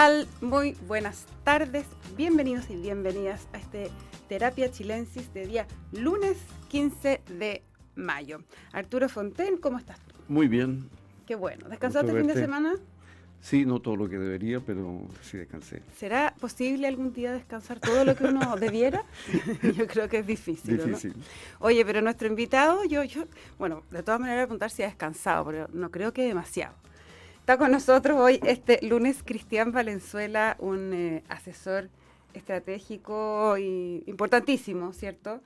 tal? Muy buenas tardes, bienvenidos y bienvenidas a este Terapia Chilensis de día lunes 15 de mayo. Arturo Fonten, ¿cómo estás? Muy bien. Qué bueno. ¿Descansaste el fin de semana? Sí, no todo lo que debería, pero sí descansé. ¿Será posible algún día descansar todo lo que uno debiera? yo creo que es difícil. Difícil. Oye, pero nuestro invitado, yo, yo, bueno, de todas maneras voy a preguntar si ha descansado, pero no creo que demasiado. Está con nosotros hoy este lunes Cristian Valenzuela, un eh, asesor estratégico y importantísimo, ¿cierto?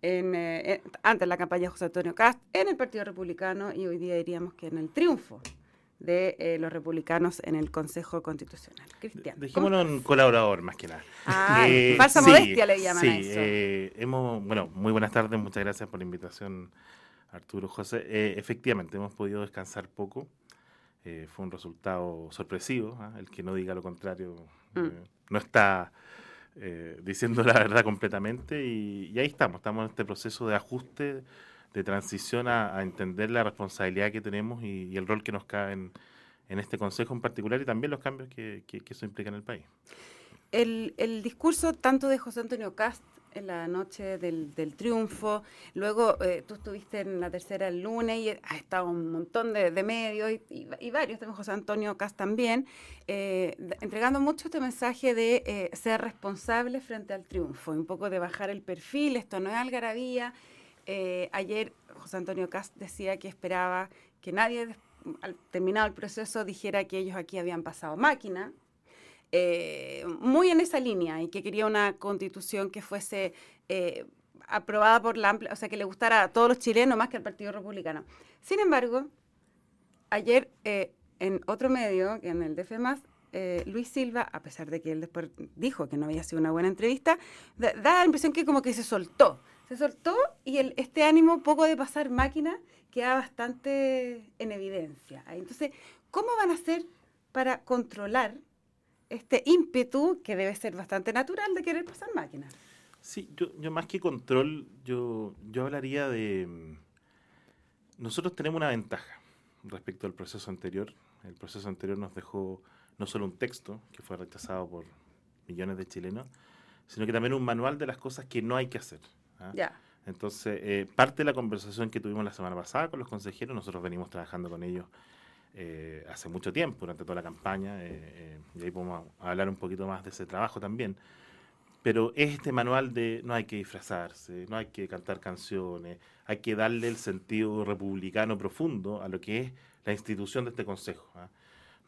En, eh, antes la campaña de José Antonio Cast, en el Partido Republicano y hoy día diríamos que en el triunfo de eh, los republicanos en el Consejo Constitucional. Cristian. Dejémonos un colaborador más que nada. Ah, falsa modestia le llaman sí, a eso. Hemos, bueno, muy buenas tardes, muchas gracias por la invitación, Arturo José. efectivamente, hemos podido descansar poco. Fue un resultado sorpresivo. ¿ah? El que no diga lo contrario mm. no está eh, diciendo la verdad completamente y, ahí estamos, estamos en este proceso de ajuste, de transición a, entender la responsabilidad que tenemos y, el rol que nos cae en, este Consejo en particular y también los cambios que, que, eso implica en el país. El, el discurso tanto de José Antonio Cast en la noche del, triunfo. Luego eh, tú estuviste en la tercera el lunes y ha estado un montón de, medios y, varios, tenemos José Antonio Cas también, eh, entregando mucho este mensaje de eh, ser responsable frente al triunfo, un poco de bajar el perfil, esto no es algarabía. ayer José Antonio Cas decía que esperaba que nadie, al terminado el proceso, dijera que ellos aquí habían pasado máquina, eh, muy en esa línea y que quería una constitución que fuese eh, aprobada por la amplia, o sea, que le gustara a todos los chilenos más que al Partido Republicano. Sin embargo, ayer eh, en otro medio, en el DF+, Luis Silva, a pesar de que él después dijo que no había sido una buena entrevista, da, la impresión que como que se soltó. Se soltó y el, este ánimo poco de pasar máquina queda bastante en evidencia. Entonces, ¿cómo van a hacer para controlar este ímpetu que debe ser bastante natural de querer pasar máquinas. Sí, yo, yo más que control, yo, yo hablaría de... Mm, nosotros tenemos una ventaja respecto al proceso anterior. El proceso anterior nos dejó no solo un texto, que fue rechazado por millones de chilenos, sino que también un manual de las cosas que no hay que hacer. ¿ah? Ya. Entonces, eh, parte de la conversación que tuvimos la semana pasada con los consejeros, nosotros venimos trabajando con ellos eh, hace mucho tiempo, durante toda la campaña, eh, eh, y ahí podemos hablar un poquito más de ese trabajo también. Pero es este manual de no hay que disfrazarse, no hay que cantar canciones, hay que darle el sentido republicano profundo a lo que es la institución de este Consejo. ¿ah?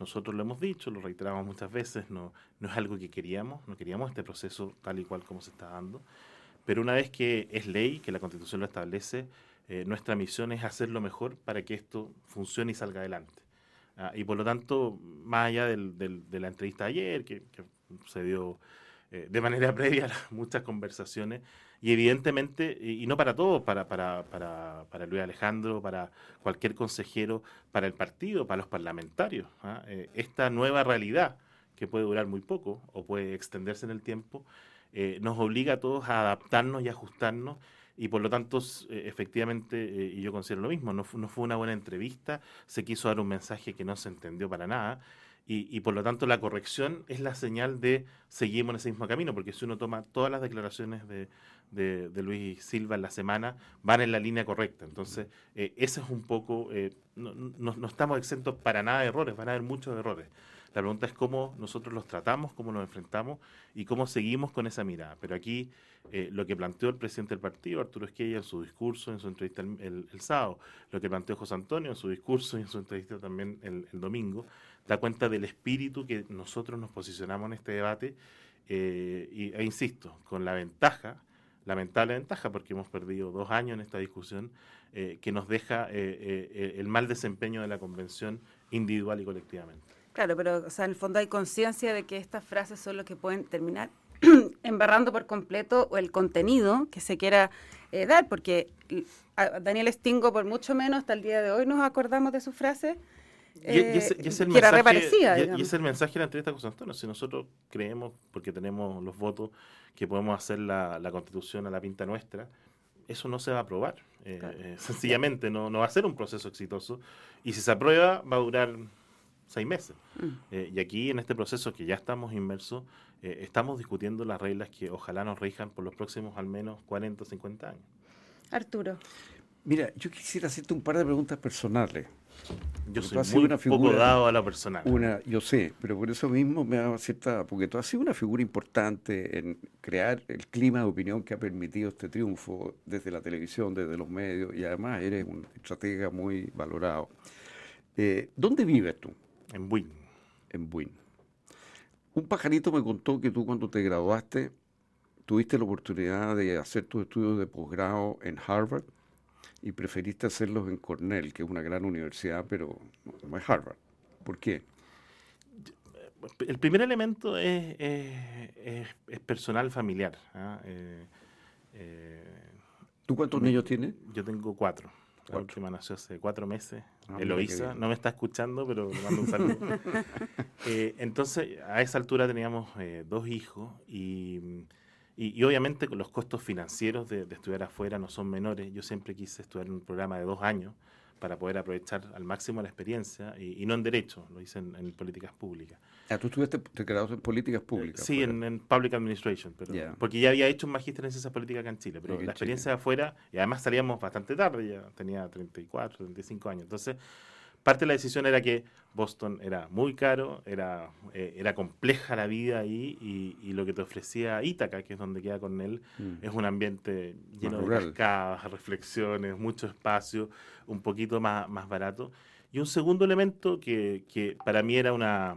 Nosotros lo hemos dicho, lo reiteramos muchas veces, no, no es algo que queríamos, no queríamos este proceso tal y cual como se está dando, pero una vez que es ley, que la Constitución lo establece, nuestra misión es hacerlo mejor para que esto funcione y salga adelante. Ah, y por lo tanto, más allá del, de la entrevista de ayer, que, se dio eh, de manera previa a muchas conversaciones, y evidentemente, y, no para todos, para, para, para, para, Luis Alejandro, para cualquier consejero, para el partido, para los parlamentarios, ¿ah? eh, esta nueva realidad que puede durar muy poco o puede extenderse en el tiempo, eh, nos obliga a todos a adaptarnos y ajustarnos y por lo tanto, eh, efectivamente, eh, y yo considero lo mismo, no, no, fue una buena entrevista, se quiso dar un mensaje que no se entendió para nada, y, y, por lo tanto la corrección es la señal de seguimos en ese mismo camino, porque si uno toma todas las declaraciones de, de, Luis Silva en la semana, van en la línea correcta. Entonces, eh, ese es un poco, no, no, no estamos exentos para nada de errores, van a haber muchos errores. La pregunta es cómo nosotros los tratamos, cómo nos enfrentamos y cómo seguimos con esa mirada. Pero aquí eh, lo que planteó el presidente del partido, Arturo Esquella, en su discurso, en su entrevista el, sábado, lo que planteó José Antonio en su discurso y en su entrevista también el, domingo, da cuenta del espíritu que nosotros nos posicionamos en este debate eh, y, e insisto, con la ventaja, lamentable ventaja, porque hemos perdido dos años en esta discusión, eh, que nos deja el mal desempeño de la convención individual y colectivamente. Claro, pero o sea, en el fondo hay conciencia de que estas frases son lo que pueden terminar embarrando por completo el contenido que se quiera eh, dar, porque Daniel Stingo, por mucho menos, hasta el día de hoy nos acordamos de su frase. y, es, el mensaje, y, es el mensaje de la entrevista con Antonio. Si nosotros creemos, porque tenemos los votos, que podemos hacer la, constitución a la pinta nuestra, eso no se va a aprobar. Eh, eh, sencillamente no, no va a ser un proceso exitoso. Y si se aprueba, va a durar seis meses. Mm. y aquí en este proceso que ya estamos inmersos, estamos discutiendo las reglas que ojalá nos rijan por los próximos al menos 40 o 50 años. Arturo. Mira, yo quisiera hacerte un par de preguntas personales. Yo soy muy una poco dado a la personal. Una, yo sé, pero por eso mismo me da cierta... Porque tú has sido una figura importante en crear el clima de opinión que ha permitido este triunfo desde la televisión, desde los medios, y además eres un estratega muy valorado. Eh, ¿Dónde vives tú? En Buin. En Buin. Un pajarito me contó que tú cuando te graduaste tuviste la oportunidad de hacer tus estudios de posgrado en Harvard y preferiste hacerlos en Cornell, que es una gran universidad, pero no es Harvard. ¿Por qué? El primer elemento es, personal familiar. ¿ah? Eh, eh, ¿Tú cuántos niños tienes? Yo tengo cuatro. La última nació hace cuatro meses. Ah, Eloísa no me está escuchando, pero le mando un saludo. Eh, entonces, a esa altura teníamos dos hijos y y, obviamente los costos financieros de, estudiar afuera no son menores. Yo siempre quise estudiar en un programa de dos años para poder aprovechar al máximo la experiencia y, no en Derecho, lo hice en, políticas públicas. Ah, tú estudiaste, te graduaste en políticas públicas. sí, en, Public Administration, pero, porque ya había hecho un magíster en ciencias políticas acá en Chile, pero la experiencia de afuera, y además salíamos bastante tarde, ya tenía 34, 35 años. Entonces, parte de la decisión era que Boston era muy caro, era, eh, era compleja la vida ahí y, lo que te ofrecía Ítaca, que es donde queda con él, mm. es un ambiente lleno de cascadas, reflexiones, mucho espacio, un poquito más, más barato. Y un segundo elemento que, que para mí era una,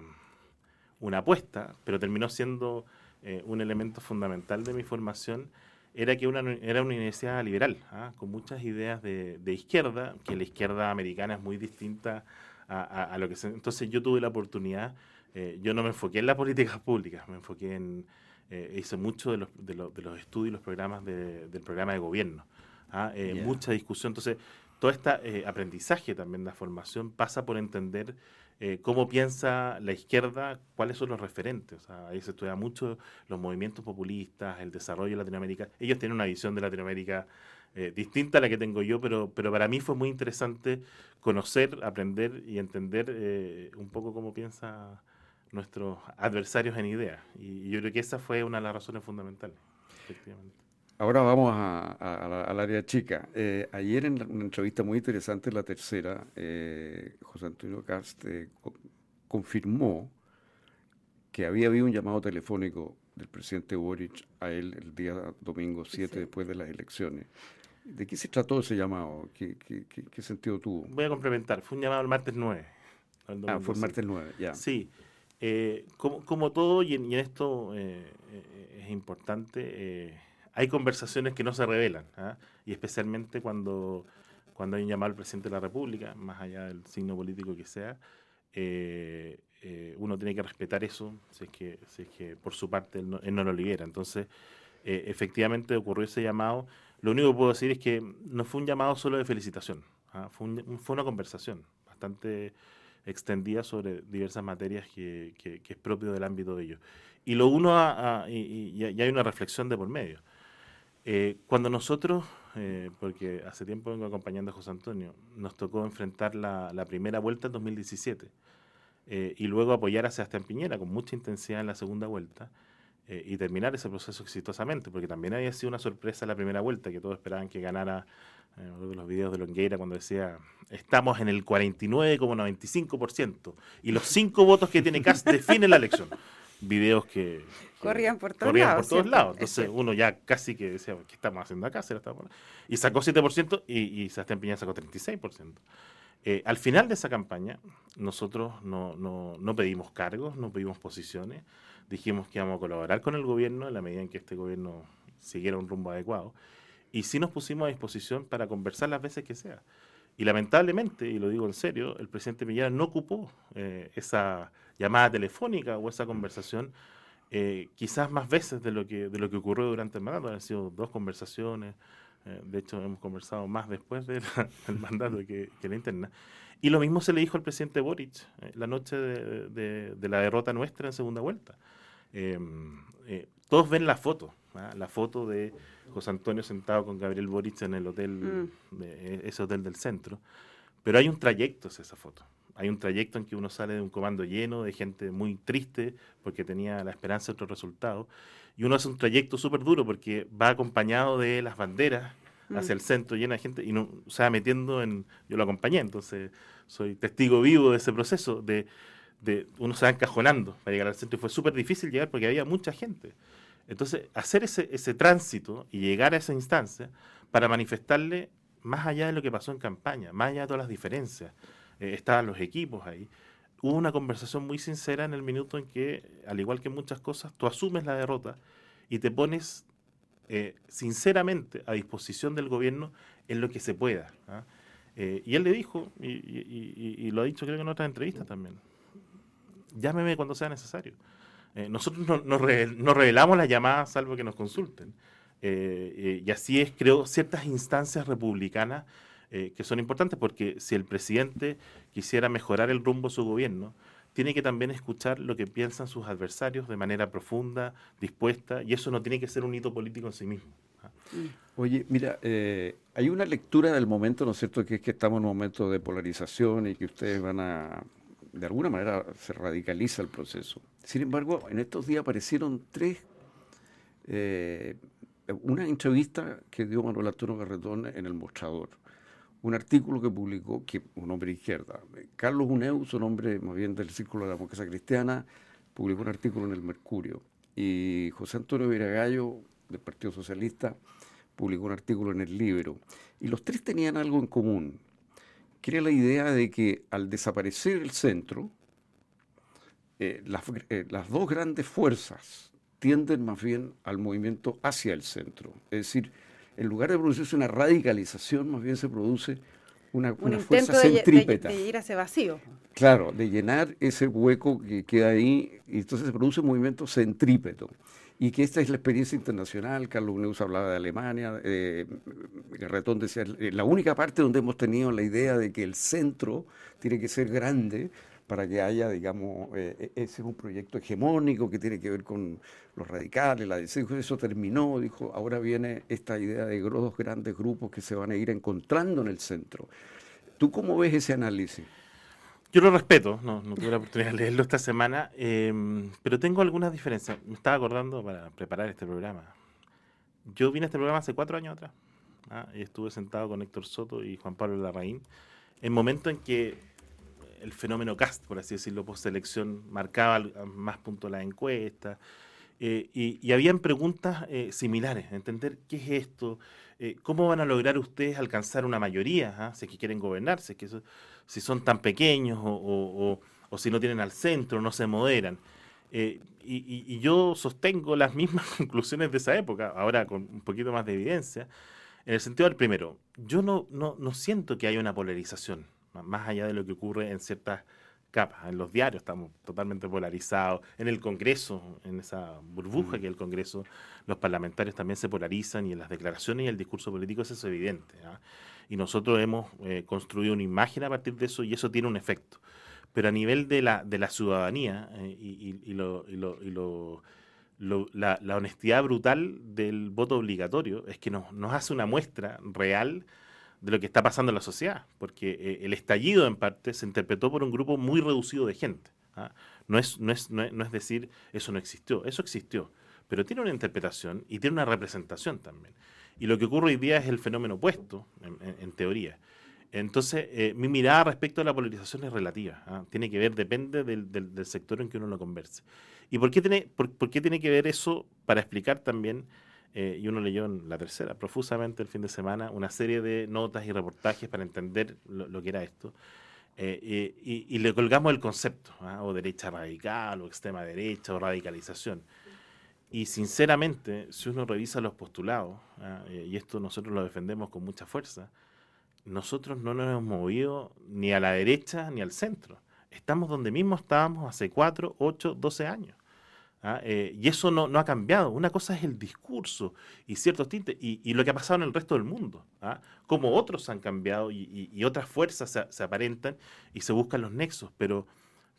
una apuesta, pero terminó siendo eh, un elemento fundamental de mi formación, era que una, era una universidad liberal, ¿ah? con muchas ideas de, de, izquierda, que la izquierda americana es muy distinta a, a, lo que se... Entonces yo tuve la oportunidad, eh, yo no me enfoqué en las políticas públicas, me enfoqué en... Eh, hice mucho de los, de, los, de los estudios y los programas de, del programa de gobierno. ¿ah? Eh, mucha discusión. Entonces, todo este aprendizaje también, la formación, pasa por entender eh, cómo piensa la izquierda, cuáles son los referentes. ahí se estudia mucho los movimientos populistas, el desarrollo de Latinoamérica. Ellos tienen una visión de Latinoamérica eh, distinta a la que tengo yo, pero, pero para mí fue muy interesante conocer, aprender y entender eh, un poco cómo piensan nuestros adversarios en ideas. Y, yo creo que esa fue una de las razones fundamentales, efectivamente. Ahora vamos al área chica. Eh, ayer en una entrevista muy interesante, la tercera, eh, José Antonio Cast eh, confirmó que había habido un llamado telefónico del presidente Boric a él el día domingo 7 después de las elecciones. ¿De qué se trató ese llamado? ¿Qué, sentido tuvo? Voy a complementar. Fue un llamado el martes 9. Ah, fue el martes 9, ya. Sí. como, todo, y en, y en esto es importante hay conversaciones que no se revelan, ¿ah? y especialmente cuando, cuando hay un llamado al presidente de la República, más allá del signo político que sea, eh, eh, uno tiene que respetar eso, si es que, si es que por su parte él no, lo libera. Entonces, eh, efectivamente ocurrió ese llamado. Lo único que puedo decir es que no fue un llamado solo de felicitación, ¿ah? fue, fue una conversación bastante extendida sobre diversas materias que, es propio del ámbito de ellos. Y lo uno, y, hay una reflexión de por medio. Eh, cuando nosotros, eh, porque hace tiempo vengo acompañando a José Antonio, nos tocó enfrentar la, primera vuelta en 2017 eh, y luego apoyar a Sebastián Piñera con mucha intensidad en la segunda vuelta y terminar ese proceso exitosamente, porque también había sido una sorpresa la primera vuelta, que todos esperaban que ganara los videos de Longueira cuando decía estamos en el 49,95% y los cinco votos que tiene Cast definen la elección videos que, corrían por todos lados. Por todos lados. Entonces uno ya casi que decía, ¿qué estamos haciendo acá? Y sacó 7% y, y Sebastián Piñera sacó 36%. Eh, al final de esa campaña, nosotros no, no, no, pedimos cargos, no pedimos posiciones, dijimos que íbamos a colaborar con el gobierno en la medida en que este gobierno siguiera un rumbo adecuado. Y sí nos pusimos a disposición para conversar las veces que sea. Y lamentablemente, y lo digo en serio, el presidente Piñera no ocupó eh, esa llamada telefónica o esa conversación eh, quizás más veces de lo que de lo que ocurrió durante el mandato. Han sido dos conversaciones, eh, de hecho hemos conversado más después del mandato que, la interna. Y lo mismo se le dijo al presidente Boric la noche de, la derrota nuestra en segunda vuelta. Todos ven la foto, ¿ah? la foto de José Antonio sentado con Gabriel Boric en el hotel, mm. ese hotel del centro. Pero hay un trayecto hacia esa foto. hay un trayecto en que uno sale de un comando lleno de gente muy triste porque tenía la esperanza de otro resultado. Y uno hace un trayecto súper duro porque va acompañado de las banderas mm. hacia el centro, llena de gente, y no, se va metiendo en... Yo lo acompañé, entonces soy testigo vivo de ese proceso, de, de uno se va encajonando para llegar al centro y fue súper difícil llegar porque había mucha gente. Entonces, hacer ese, ese tránsito y llegar a esa instancia para manifestarle más allá de lo que pasó en campaña, más allá de todas las diferencias, eh, estaban los equipos ahí. Hubo una conversación muy sincera en el minuto en que, al igual que muchas cosas, tú asumes la derrota y te pones eh, sinceramente a disposición del gobierno en lo que se pueda. ¿ah? Eh, y él le dijo, y, lo ha dicho creo que en otras entrevistas también, llámeme cuando sea necesario. Nosotros no, no, revelamos las llamadas salvo que nos consulten. y así es, creo, ciertas instancias republicanas eh, que son importantes porque si el presidente quisiera mejorar el rumbo de su gobierno, tiene que también escuchar lo que piensan sus adversarios de manera profunda, dispuesta, y eso no tiene que ser un hito político en sí mismo. ¿ah? Mm. Oye, mira, eh, hay una lectura del momento, ¿no es cierto?, que es que estamos en un momento de polarización y que ustedes van a, de alguna manera, se radicaliza el proceso. Sin embargo, en estos días aparecieron tres, eh, una entrevista que dio Manuel Arturo Garretón en el mostrador un artículo que publicó, un hombre de izquierda, Carlos Uneus, un hombre más bien del Círculo de la Democracia Cristiana, publicó un artículo en el Mercurio. Y José Antonio Viragallo, del Partido Socialista, publicó un artículo en el Libro. Y los tres tenían algo en común, que era la idea de que al desaparecer el centro, eh, las, eh, las dos grandes fuerzas tienden más bien al movimiento hacia el centro. Es decir, en lugar de producirse una radicalización, más bien se produce una, un fuerza centrípeta. De, ir a ese vacío. Claro, de llenar ese hueco que queda ahí, y entonces se produce un movimiento centrípeto. Y que esta es la experiencia internacional, Carlos Neus hablaba de Alemania, eh, Retón decía, la única parte donde hemos tenido la idea de que el centro tiene que ser grande para que haya, digamos, eh, e-, ese es un proyecto hegemónico que tiene que ver con los radicales, la dijo eso terminó, dijo, ahora viene esta idea de dos grandes grupos que se van a ir encontrando en el centro. ¿Tú cómo ves ese análisis? Yo lo respeto, no, tuve la oportunidad de leerlo esta semana, em, pero tengo algunas diferencias. Me estaba acordando para preparar este programa. Yo vine a este programa hace cuatro años atrás ¿ah? y estuve sentado con Héctor Soto y Juan Pablo Larraín en momento en que el fenómeno cast, por así decirlo, post-elección, marcaba más punto la encuesta. Eh, y, y, habían preguntas eh, similares, entender qué es esto, eh, cómo van a lograr ustedes alcanzar una mayoría, ¿ah? si es que quieren gobernarse, si son tan pequeños o, si no tienen al centro, no se moderan. Y, y, yo sostengo las mismas conclusiones de esa época, ahora con un poquito más de evidencia, en el sentido del primero, yo no, no, no siento que haya una polarización más allá de lo que ocurre en ciertas capas. En los diarios estamos totalmente polarizados, en el Congreso, en esa burbuja mm. que es el Congreso, los parlamentarios también se polarizan y en las declaraciones y el discurso político eso es evidente. ¿ah? Y nosotros hemos eh, construido una imagen a partir de eso y eso tiene un efecto. Pero a nivel de la, de la ciudadanía eh, y, lo, la, la, honestidad brutal del voto obligatorio es que nos, nos hace una muestra real de lo que está pasando en la sociedad, porque eh, el estallido en parte se interpretó por un grupo muy reducido de gente. ¿ah? No, es, no, es, no, es, decir eso no existió, eso existió, pero tiene una interpretación y tiene una representación también. Y lo que ocurre hoy día es el fenómeno opuesto, en, teoría. Entonces, eh, mi mirada respecto a la polarización es relativa. ¿ah? Tiene que ver, depende del, del, sector en que uno lo converse. ¿Y por qué, tiene, por, por qué tiene que ver eso para explicar también eh, y uno leyó en la tercera, profusamente el fin de semana, una serie de notas y reportajes para entender lo, que era esto. Eh, y, le colgamos el concepto, ¿ah? o derecha radical, o extrema derecha, o radicalización. Y sinceramente, si uno revisa los postulados, ¿ah? eh, y esto nosotros lo defendemos con mucha fuerza, nosotros no nos hemos movido ni a la derecha ni al centro. Estamos donde mismo estábamos hace 4, 8, 12 años. ¿Ah? Eh, y eso no, ha cambiado. Una cosa es el discurso y ciertos tintes y, lo que ha pasado en el resto del mundo. ¿ah? Como otros han cambiado y, otras fuerzas se, aparentan y se buscan los nexos. Pero,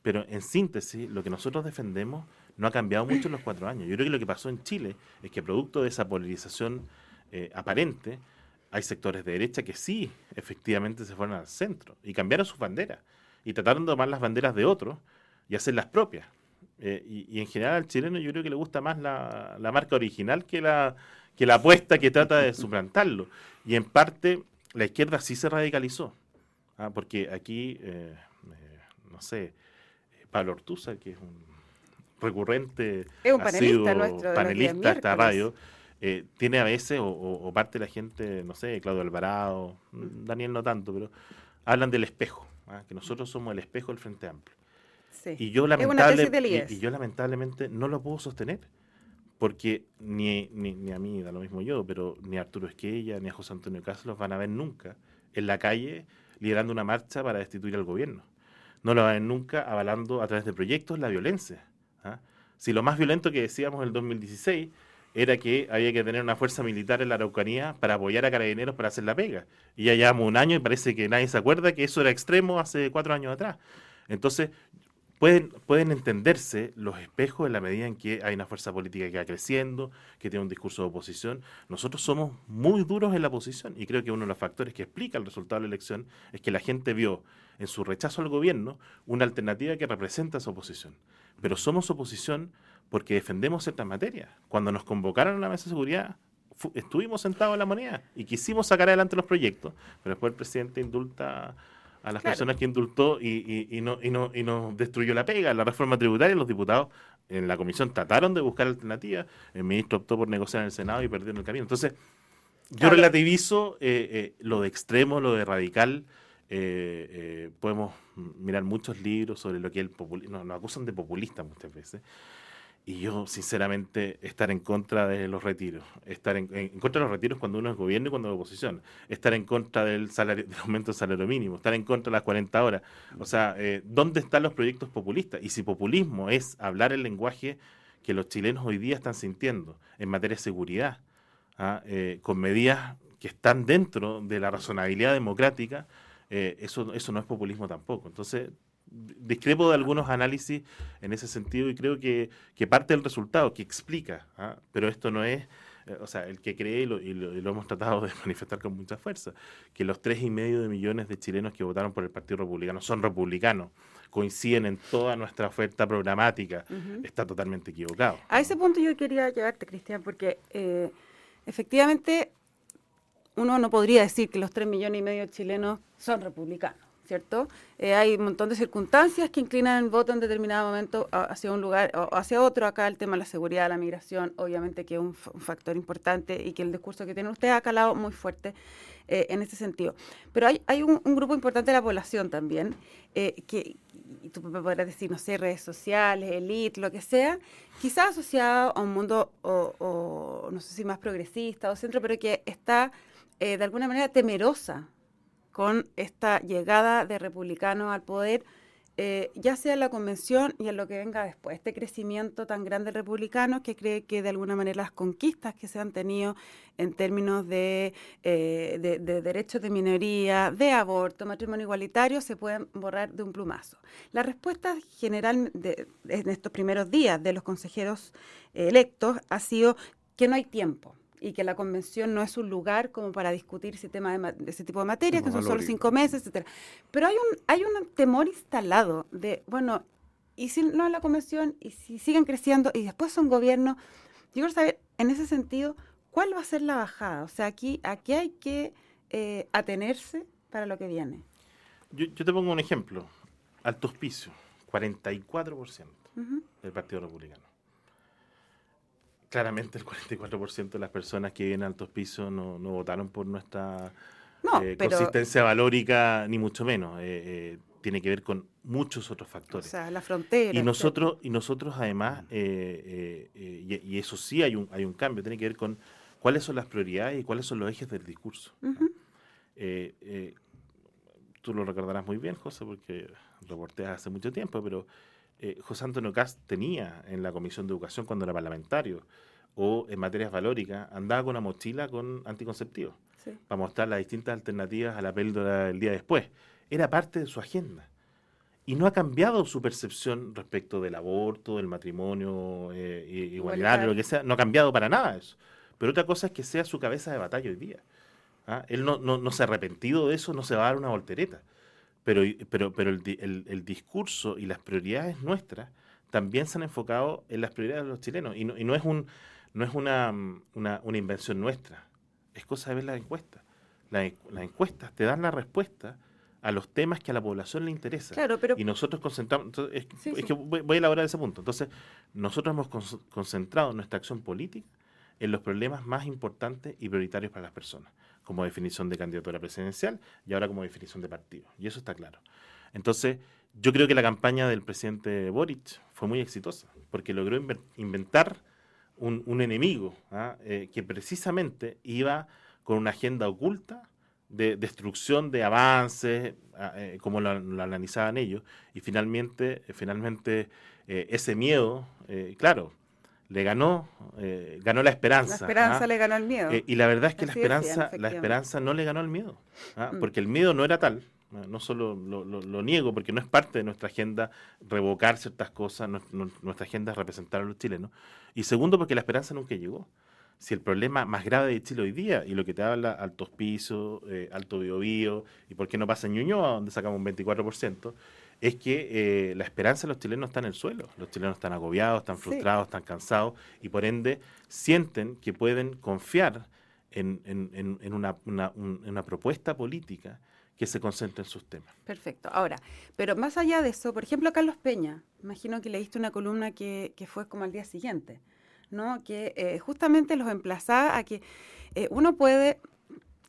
pero en síntesis, lo que nosotros defendemos no ha cambiado mucho en los cuatro años. Yo creo que lo que pasó en Chile es que producto de esa polarización eh, aparente, hay sectores de derecha que sí, efectivamente, se fueron al centro y cambiaron sus banderas. y trataron de tomar las banderas de otros y hacer las propias. Eh, y, en general al chileno yo creo que le gusta más la, marca original que la, que la apuesta que trata de suplantarlo. Y en parte la izquierda sí se radicalizó, ¿ah? porque aquí, eh, eh, no sé, Pablo Ortuza, que es un recurrente, es un panelista, nuestro panelista de esta radio, tiene a veces, o, parte de la gente, no sé, Claudio Alvarado, Daniel no tanto, pero hablan del espejo, ¿ah? que nosotros somos el espejo del Frente Amplio. Y, yo y, yo lamentablemente no lo puedo sostener. Porque ni, ni, a mí, da lo mismo yo, pero ni a Arturo Esquella, ni a José Antonio Castro van a ver nunca en la calle liderando una marcha para destituir al gobierno. No lo van a ver nunca avalando a través de proyectos la violencia. ¿ah? Si lo más violento que decíamos en el 2016 era que había que tener una fuerza militar en la Araucanía para apoyar a carabineros para hacer la pega. Y ya llevamos un año y parece que nadie se acuerda que eso era extremo hace cuatro años atrás. Entonces, pueden, pueden entenderse los espejos en la medida en que hay una fuerza política que va creciendo, que tiene un discurso de oposición. Nosotros somos muy duros en la oposición y creo que uno de los factores que explica el resultado de la elección es que la gente vio en su rechazo al gobierno una alternativa que representa esa oposición. Pero somos oposición porque defendemos ciertas materias. Cuando nos convocaron a la mesa de seguridad, estuvimos sentados en la moneda y quisimos sacar adelante los proyectos, pero después el presidente indulta a las personas que indultó y, y, no, y, no, y no destruyó la pega. La reforma tributaria, los diputados en la comisión trataron de buscar alternativas. El ministro optó por negociar en el Senado y perdió en el camino. Entonces, yo relativizo eh, eh, lo de extremo, lo de radical. Eh, podemos mirar muchos libros sobre lo que el populismo. Nos acusan de populistas muchas veces. Y yo, sinceramente, estar en contra de los retiros, estar en, contra de los retiros cuando uno es gobierno y cuando es oposición, estar en contra del, salario, del aumento del salario mínimo, estar en contra de las 40 horas. O sea, eh, ¿dónde están los proyectos populistas? Y si populismo es hablar el lenguaje que los chilenos hoy día están sintiendo en materia de seguridad, ¿ah? eh, con medidas que están dentro de la razonabilidad democrática, eh, eso, eso no es populismo tampoco. Entonces, discrepo de algunos análisis en ese sentido y creo que, parte del resultado, que explica, ¿ah? pero esto no es, eh, o sea, el que cree, y lo, y lo, hemos tratado de manifestar con mucha fuerza, que los tres y medio de millones de chilenos que votaron por el Partido Republicano son republicanos, coinciden en toda nuestra oferta programática, está totalmente equivocado. A ese punto yo quería llevarte, Cristian, porque eh, efectivamente uno no podría decir que los tres millones y medio de chilenos son republicanos. ¿Cierto? Eh, hay un montón de circunstancias que inclinan el voto en determinado momento hacia un lugar o hacia otro. Acá el tema de la seguridad, la migración, obviamente que es un, factor importante y que el discurso que tiene usted ha calado muy fuerte eh, en ese sentido. Pero hay, hay un, grupo importante de la población también, eh, que tú podrás decir, no sé, redes sociales, elite, lo que sea, quizás asociado a un mundo, o, no sé si más progresista o centro, pero que está de alguna manera temerosa con esta llegada de republicanos al poder, eh, ya sea en la convención y en lo que venga después. Este crecimiento tan grande de republicanos que cree que de alguna manera las conquistas que se han tenido en términos de, eh, de, derechos de minoría, de aborto, matrimonio igualitario, se pueden borrar de un plumazo. La respuesta general de, en estos primeros días de los consejeros electos ha sido que no hay tiempo y que la convención no es un lugar como para discutir ese tema de, ese tipo de materias, que son solo cinco meses, etcétera. Pero hay un, hay un temor instalado de, bueno, y si no es la convención, y si siguen creciendo, y después son gobiernos, yo quiero saber, en ese sentido, ¿cuál va a ser la bajada? O sea, aquí, aquí hay que eh, atenerse para lo que viene. Yo, te pongo un ejemplo. Alto hospicio, 44% del Partido Republicano claramente el 44% de las personas que viven en altos pisos no, no votaron por nuestra eh, consistencia valórica, ni mucho menos. Eh, eh, tiene que ver con muchos otros factores. O sea, la frontera. Y nosotros, y nosotros además, y, eso sí hay un, hay un cambio, tiene que ver con cuáles son las prioridades y cuáles son los ejes del discurso. tú lo recordarás muy bien, José, porque reporteas hace mucho tiempo, pero eh, José Antonio Cast tenía en la Comisión de Educación cuando era parlamentario, o en materias valóricas, andaba con una mochila con anticonceptivos para mostrar las distintas alternativas a la píldora del día después. Era parte de su agenda. Y no ha cambiado su percepción respecto del aborto, del matrimonio eh, igualitario, lo que sea. No ha cambiado para nada eso. Pero otra cosa es que sea su cabeza de batalla hoy día. ¿ah? Él no, no, no se ha arrepentido de eso, no se va a dar una voltereta pero, pero, pero el, discurso y las prioridades nuestras también se han enfocado en las prioridades de los chilenos. Y no, y no es, un, no es una, una, una, invención nuestra, es cosa de ver las encuestas. las encuestas te dan la respuesta a los temas que a la población le interesa. Claro, pero... Y nosotros concentramos, es, que voy, a elaborar ese punto. Entonces, nosotros hemos concentrado nuestra acción política en los problemas más importantes y prioritarios para las personas, como definición de candidatura presidencial y ahora como definición de partido. Y eso está claro. Entonces, yo creo que la campaña del presidente Boric fue muy exitosa, porque logró inventar un, enemigo ¿ah? eh, que precisamente iba con una agenda oculta de destrucción de avances, ah, eh, como lo, analizaban ellos, y finalmente, finalmente eh, ese miedo, claro, le ganó, ganó la esperanza. La esperanza ¿ah? le ganó el miedo. y la verdad es que la esperanza, la esperanza no le ganó el miedo, mm. porque el miedo no era tal, no solo lo, niego porque no es parte de nuestra agenda revocar ciertas cosas, nuestra agenda es representar a los chilenos. Y segundo, porque la esperanza nunca llegó. Si el problema más grave de Chile hoy día, y lo que te habla altos pisos, eh, alto biobío, y por qué no pasa en Ñuñoa, donde sacamos un 24%, es que eh, la esperanza de los chilenos está en el suelo. Los chilenos están agobiados, están frustrados, están cansados, y por ende sienten que pueden confiar en, una, una propuesta política que se concentre en sus temas. Perfecto. Ahora, pero más allá de eso, por ejemplo, Carlos Peña, imagino que leíste una columna que, que fue como al día siguiente, ¿no? Que eh, justamente los emplazaba a que eh, uno puede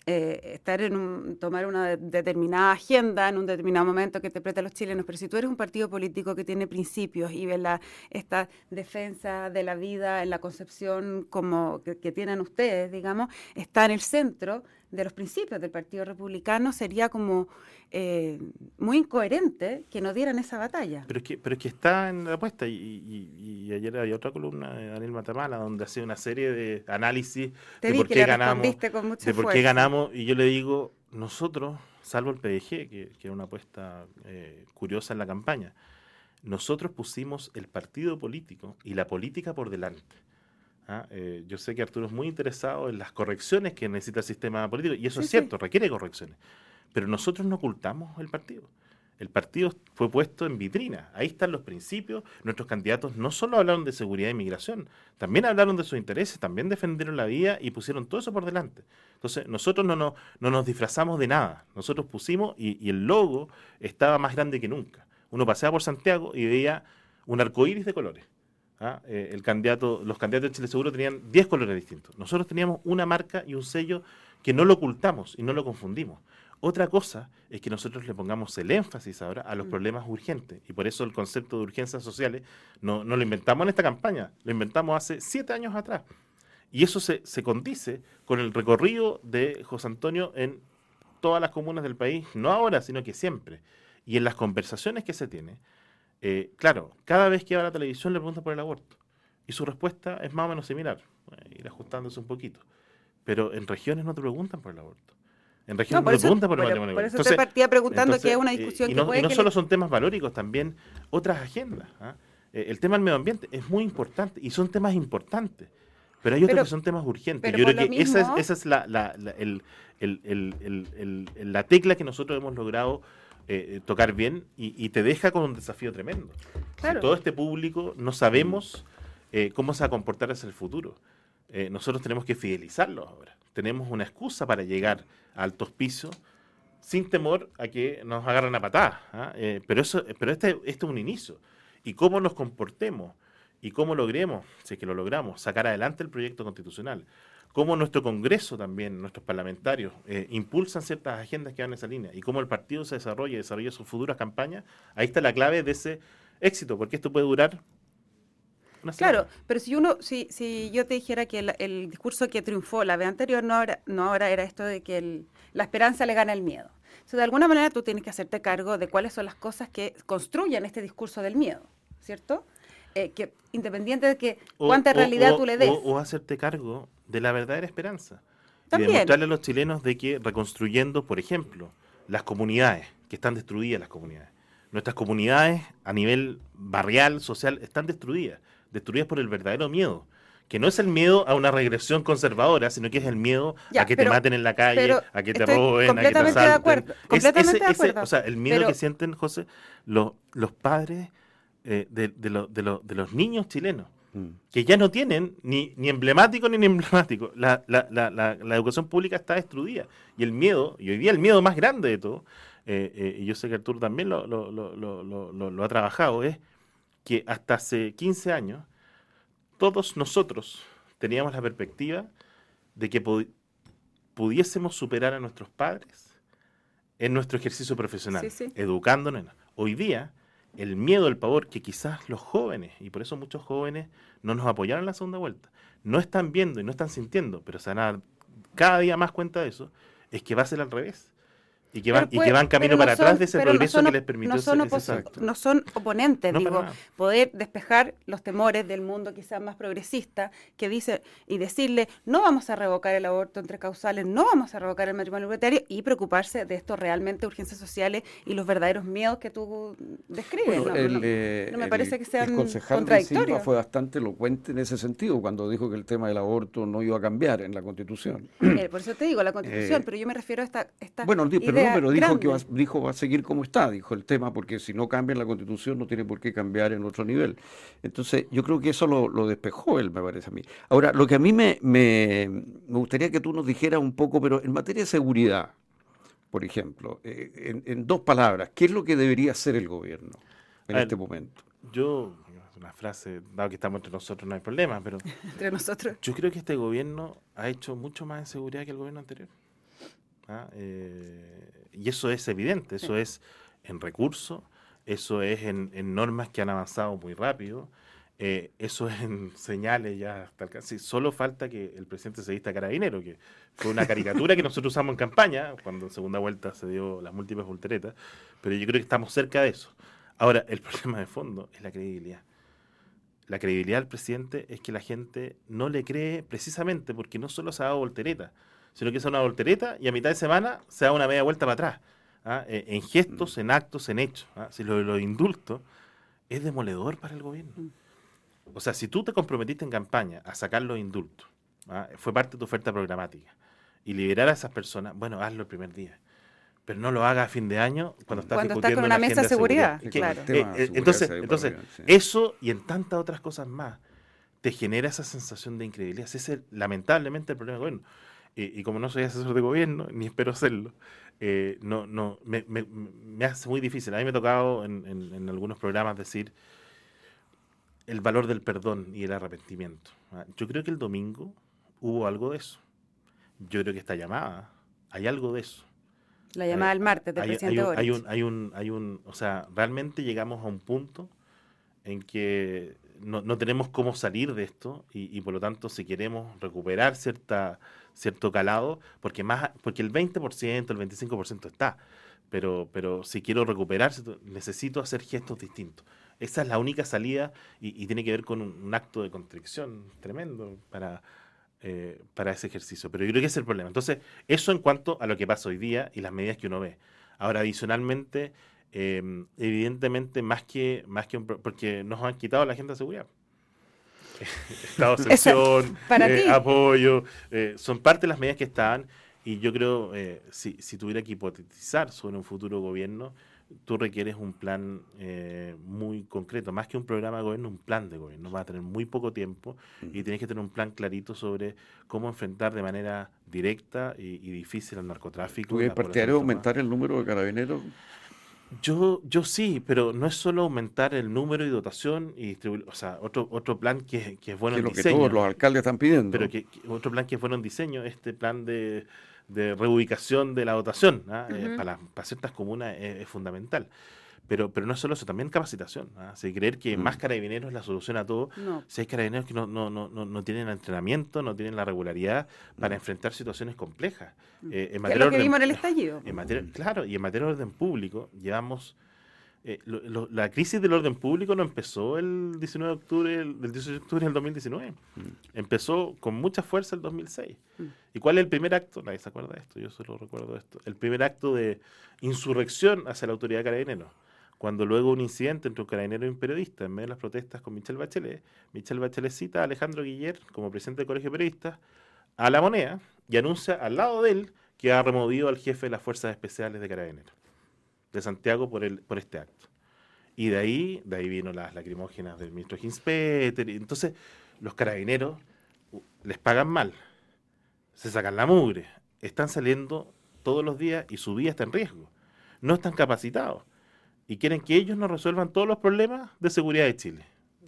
eh, estar en un, tomar una determinada agenda en un determinado momento que interpreta a los chilenos, pero si tú eres un partido político que tiene principios y ve la, esta defensa de la vida en la concepción como que, que tienen ustedes, digamos, está en el centro, de los principios del Partido Republicano, sería como eh, muy incoherente que no dieran esa batalla. Pero es que, pero es que está en la apuesta, y, ayer había otra columna de Daniel Matamala donde hace una serie de análisis de por qué ganamos. de por qué ganamos, y yo le digo, nosotros, salvo el PDG, que, era una apuesta eh, curiosa en la campaña, nosotros pusimos el partido político y la política por delante. ¿ah? Eh, yo sé que Arturo es muy interesado en las correcciones que necesita el sistema político, y eso es cierto, requiere correcciones. Pero nosotros no ocultamos el partido. El partido fue puesto en vitrina. Ahí están los principios. Nuestros candidatos no solo hablaron de seguridad e inmigración, también hablaron de sus intereses, también defendieron la vida y pusieron todo eso por delante. Entonces, nosotros no, no, no nos disfrazamos de nada. Nosotros pusimos y, el logo estaba más grande que nunca. Uno paseaba por Santiago y veía un arco iris de colores. ¿ah? Eh, el candidato, los candidatos de Chile Seguro tenían 10 colores distintos. Nosotros teníamos una marca y un sello que no lo ocultamos y no lo confundimos. Otra cosa es que nosotros le pongamos el énfasis ahora a los mm. problemas urgentes. Y por eso el concepto de urgencias sociales no, no lo inventamos en esta campaña, lo inventamos hace siete años atrás. Y eso se, se condice con el recorrido de José Antonio en todas las comunas del país, no ahora, sino que siempre. Y en las conversaciones que se tiene, eh, claro, cada vez que va a la televisión le preguntan por el aborto. Y su respuesta es más o menos similar, eh, ir ajustándose un poquito. Pero en regiones no te preguntan por el aborto. En regiones no, te preguntan por el matrimonio. Por eso te partía preguntando que es una discusión y no, que y no solo son temas valóricos, también otras agendas. ¿ah? Eh, el tema del medio ambiente es muy importante y son temas importantes. Pero hay otros que son temas urgentes. Yo creo que esa es, esa es la, la, la, el, el, la tecla que nosotros hemos logrado eh, tocar bien y, te deja con un desafío tremendo. todo este público no sabemos eh, cómo se va a comportar hacia el futuro. Eh, nosotros tenemos que fidelizarlos ahora. Tenemos una excusa para llegar a altos pisos sin temor a que nos agarren a patadas. ¿ah? pero eso, pero este, este es un inicio. Y cómo nos comportemos y cómo logremos, si es que lo logramos, sacar adelante el proyecto constitucional cómo nuestro Congreso también, nuestros parlamentarios, eh, impulsan ciertas agendas que van en esa línea y cómo el partido se desarrolla y desarrolla sus futuras campañas, ahí está la clave de ese éxito, porque esto puede durar una Claro, pero si uno, si, si yo te dijera que el, discurso que triunfó la vez anterior no ahora, no ahora era esto de que la esperanza le gana el miedo. O de alguna manera tú tienes que hacerte cargo de cuáles son las cosas que construyen este discurso del miedo, ¿cierto? Eh, que independiente de que cuánta realidad tú le des. o, hacerte cargo de la verdadera esperanza. Y demostrarle a los chilenos de que reconstruyendo, por ejemplo, las comunidades, que están destruidas las comunidades. Nuestras comunidades a nivel barrial, social, están destruidas. Destruidas por el verdadero miedo que no es el miedo a una regresión conservadora, sino que es el miedo Ya, a que pero- te maten en la calle, a que te roben, a que te completamente de asalten. acuerdo, Es- completamente ese- de ese- acuerdo. o sea, el miedo Pero- que sienten, José, los, los padres eh, de, de lo- de lo- de los niños chilenos, Mm. que ya no tienen ni, ni emblemático ni ni emblemático. La, la- la- la- la educación pública está destruida. Y el miedo, y hoy día el miedo más grande de todo, eh, eh, y yo sé que Arturo también lo, lo- lo- lo- lo- lo- lo ha trabajado, es que hasta hace 15 años todos nosotros teníamos la perspectiva de que pu- pudiésemos superar a nuestros padres en nuestro ejercicio profesional, Sí, sí. educándonos. Hoy día, el miedo, el pavor que quizás los jóvenes, y por eso muchos jóvenes no nos apoyaron en la segunda vuelta, no están viendo y no están sintiendo, pero se van a dar cada día más cuenta de eso, es que va a ser al revés. Y que van, y que van camino no para son- atrás de ese no progreso son que les permitió no ese- son, ese salto. no son oponentes, No, digo, poder despejar los temores del mundo quizás más progresista que dice y decirle no vamos a revocar el aborto entre causales, no vamos a revocar el matrimonio igualitario y preocuparse de esto realmente urgencias sociales y los verdaderos miedos que tú describes. Bueno, no, el, no- eh, no me el- parece que sean el concejal de Silva fue bastante elocuente en ese sentido cuando dijo que el tema del aborto no iba a cambiar en la Constitución. Eh, por eso te digo la constitución, Eh, pero yo me refiero a esta, esta Bueno, pero, idea pero dijo que va, dijo va a seguir como está, dijo el tema, porque si no cambia en la Constitución no tiene por qué cambiar en otro nivel. Entonces, yo creo que eso lo, lo despejó él, me parece a mí. Ahora, lo que a mí me, me, me gustaría que tú nos dijeras un poco, pero en materia de seguridad, por ejemplo, eh, en, en dos palabras, ¿qué es lo que debería hacer el gobierno en A ver, este momento? Yo, una frase, dado que estamos entre nosotros no hay problema, pero entre nosotros. yo creo que este gobierno ha hecho mucho más en seguridad que el gobierno anterior. ¿Ah? Eh, y eso es evidente, eso es en recursos, eso es en, en normas que han avanzado muy rápido, eh, eso es en señales ya hasta casi. Solo falta que el presidente se vista carabinero, que fue una caricatura que nosotros usamos en campaña, cuando en segunda vuelta se dio las múltiples volteretas, pero yo creo que estamos cerca de eso. Ahora, el problema de fondo es la credibilidad. La credibilidad del presidente es que la gente no le cree precisamente porque no solo se ha dado voltereta, sino que es una voltereta y a mitad de semana se da una media vuelta para atrás. ¿ah? Eh, En gestos, en actos, en hechos. ¿ah? Si lo de los indultos es demoledor para el gobierno. O sea, si tú te comprometiste en campaña a sacar los indultos, ¿ah? fue parte de tu oferta programática, y liberar a esas personas, bueno, hazlo el primer día. Pero no lo haga a fin de año cuando estás Cuando estás discutiendo con una mesa de seguridad, claro. Eh, eh, seguridad entonces, entonces para arriba, sí. eso y en tantas otras cosas más te genera esa sensación de incredulidad. Ese es el- lamentablemente el problema del gobierno. Y, y como no soy asesor de gobierno, ni espero serlo, eh, no, no, me, me- me hace muy difícil. A mí me ha tocado en, en- en algunos programas decir el valor del perdón y el arrepentimiento. ¿ah? Yo creo que el domingo hubo algo de eso. Yo creo que esta llamada, hay algo de eso. La llamada Hay- al martes del Hay, presidente hay un, hay, un, hay un, hay un, o sea, realmente llegamos a un punto en que no, no tenemos cómo salir de esto y, y por lo tanto si queremos recuperar cierta, cierto calado, porque más, porque el 20%, el 25% está, pero, pero si quiero recuperar, necesito hacer gestos distintos. Esa es la única salida y, tiene que ver con un, acto de contrición tremendo para, eh, para ese ejercicio. Pero yo creo que ese es el problema. Entonces, eso en cuanto a lo que pasa hoy día y las medidas que uno ve. Ahora, adicionalmente, eh, evidentemente, más que, más que un porque nos han quitado la agenda de seguridad. Estado de excepción, para eh, apoyo, eh, son parte de las medidas que estaban. Y yo creo, eh, si, si tuviera que hipotetizar sobre un futuro gobierno, tú requieres un plan eh, muy concreto, más que un programa de gobierno, un plan de gobierno. Va a tener muy poco tiempo y tienes que tener un plan clarito sobre cómo enfrentar de manera directa y, y difícil al narcotráfico. ¿Tú partidario aumentar el número de carabineros? Yo, yo sí, pero no es solo aumentar el número y dotación y distribuir, o sea, otro, otro plan que, que es bueno que en lo que todos los alcaldes están pidiendo. pero que, que otro plan que es bueno en diseño, este plan de, de reubicación de la dotación, ¿ah? Eh, Ujú. para, para ciertas comunas es, es fundamental. Pero, pero no es solo eso, también capacitación. ¿ah? Si creer que Mm. más carabineros es la solución a todo, No. si hay carabineros que no, no, no, no, no tienen entrenamiento, no tienen la regularidad para enfrentar situaciones complejas. Eh, en Mm. Es lo que orden- vimos en el estallido. en materia, claro, y en materia de orden público, llevamos. eh, lo- lo- la crisis del orden público no empezó el 19 de octubre del del 18 de octubre del 2019. Empezó con mucha fuerza el 2006. Mm. ¿Y cuál es el primer acto? Nadie se acuerda de esto, yo solo recuerdo esto. El primer acto de insurrección hacia la autoridad de carabineros. Cuando luego un incidente entre un carabinero y un periodista en medio de las protestas con Michelle Bachelet, Michelle Bachelet cita a Alejandro Guiller como presidente del Colegio de Periodistas a la moneda y anuncia al lado de él que ha removido al jefe de las Fuerzas Especiales de Carabineros de Santiago por, este acto. Y de ahí, de ahí vino las lacrimógenas del ministro Ginspeter. Entonces, los carabineros les pagan mal, se sacan la mugre, están saliendo todos los días y su vida está en riesgo. No están capacitados y quieren que ellos nos resuelvan todos los problemas de seguridad de Chile.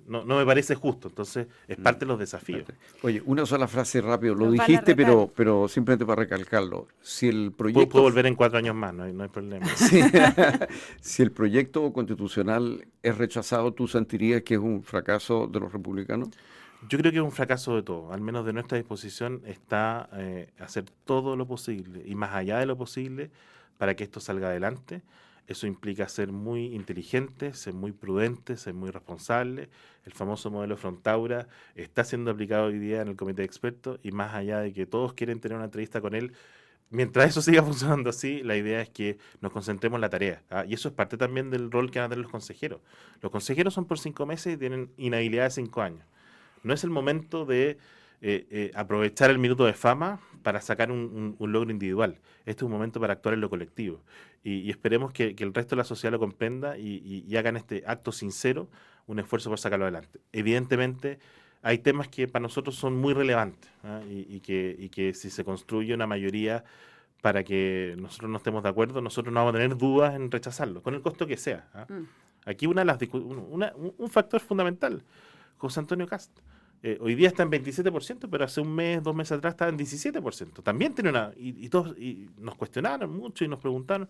No, no me parece justo, entonces es parte de los desafíos. Oye, una sola frase rápido, lo dijiste, pero, pero simplemente para recalcarlo. Si el proyecto... Puedo, volver en cuatro años más, no hay, no hay problema. si el proyecto constitucional es rechazado, ¿tú sentirías que es un fracaso de los republicanos? Yo creo que es un fracaso de todo, al menos de nuestra disposición está eh, hacer todo lo posible y más allá de lo posible para que esto salga adelante. Eso implica ser muy inteligente, ser muy prudente, ser muy responsable. El famoso modelo Frontaura está siendo aplicado hoy día en el comité de expertos y más allá de que todos quieren tener una entrevista con él, mientras eso siga funcionando así, la idea es que nos concentremos en la tarea. ¿ah? Y eso es parte también del rol que van a tener los consejeros. Los consejeros son por cinco meses y tienen inhabilidad de cinco años. No es el momento de eh, eh, aprovechar el minuto de fama para sacar un, logro individual. Este es un momento para actuar en lo colectivo. Y, esperemos que, el resto de la sociedad lo comprenda y, hagan este acto sincero un esfuerzo por sacarlo adelante. Evidentemente, hay temas que para nosotros son muy relevantes ¿ah? y, que, que si se construye una mayoría para que nosotros no estemos de acuerdo, nosotros no vamos a tener dudas en rechazarlo, con el costo que sea. ¿ah? Mm. Aquí una de las un factor fundamental, José Antonio Castro eh, hoy día está en 27%, pero hace un mes, dos meses atrás estaba en 17%. También tiene una. Y, todos y nos cuestionaron mucho y nos preguntaron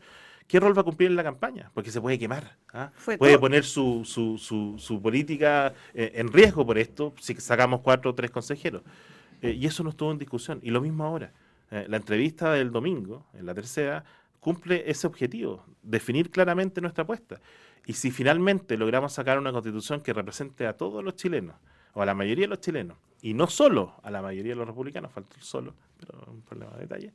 qué rol va a cumplir en la campaña, porque se puede quemar. ¿ah? Puede poner su, su, su, política eh, en riesgo por esto si sacamos cuatro o tres consejeros. Eh, y eso no estuvo en discusión. Y lo mismo ahora. la entrevista del domingo, en la tercera, cumple ese objetivo, definir claramente nuestra apuesta. Y si finalmente logramos sacar una constitución que represente a todos los chilenos, o a la mayoría de los chilenos, y no solo a la mayoría de los republicanos, falta el solo, pero un problema de detalle,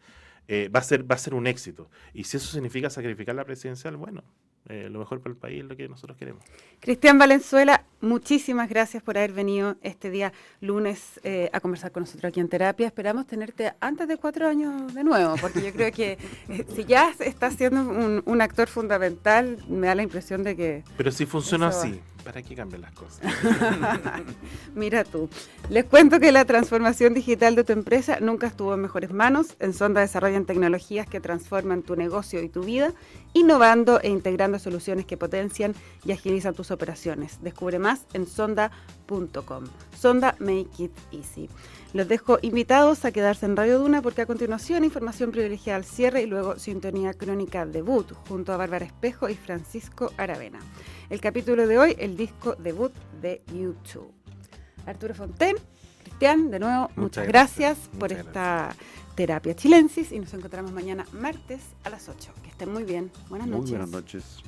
eh, va, a ser, va a ser un éxito. Y si eso significa sacrificar la presidencial, bueno, eh, lo mejor para el país es lo que nosotros queremos. Cristian Valenzuela, muchísimas gracias por haber venido este día lunes eh, a conversar con nosotros aquí en terapia. Esperamos tenerte antes de cuatro años de nuevo, porque yo creo que eh, si ya estás siendo un, actor fundamental, me da la impresión de que... Pero si funciona así, ¿para qué cambian las cosas? Mira tú. Les cuento que la transformación digital de tu empresa nunca estuvo en mejores manos. En Sonda desarrollan tecnologías que transforman tu negocio y tu vida, innovando e integrando soluciones que potencian y agilizan tus operaciones. Descubre más en sonda.com. Sonda Make It Easy. Los dejo invitados a quedarse en Radio Duna porque a continuación información privilegiada al cierre y luego sintonía crónica debut junto a Bárbara Espejo y Francisco Aravena. El capítulo de hoy, el disco debut de YouTube. Arturo Fonten, Cristian, de nuevo, muchas, gracias, por esta terapia chilensis y nos encontramos mañana martes a las 8. Que estén muy bien. Buenas noches. Muy buenas noches.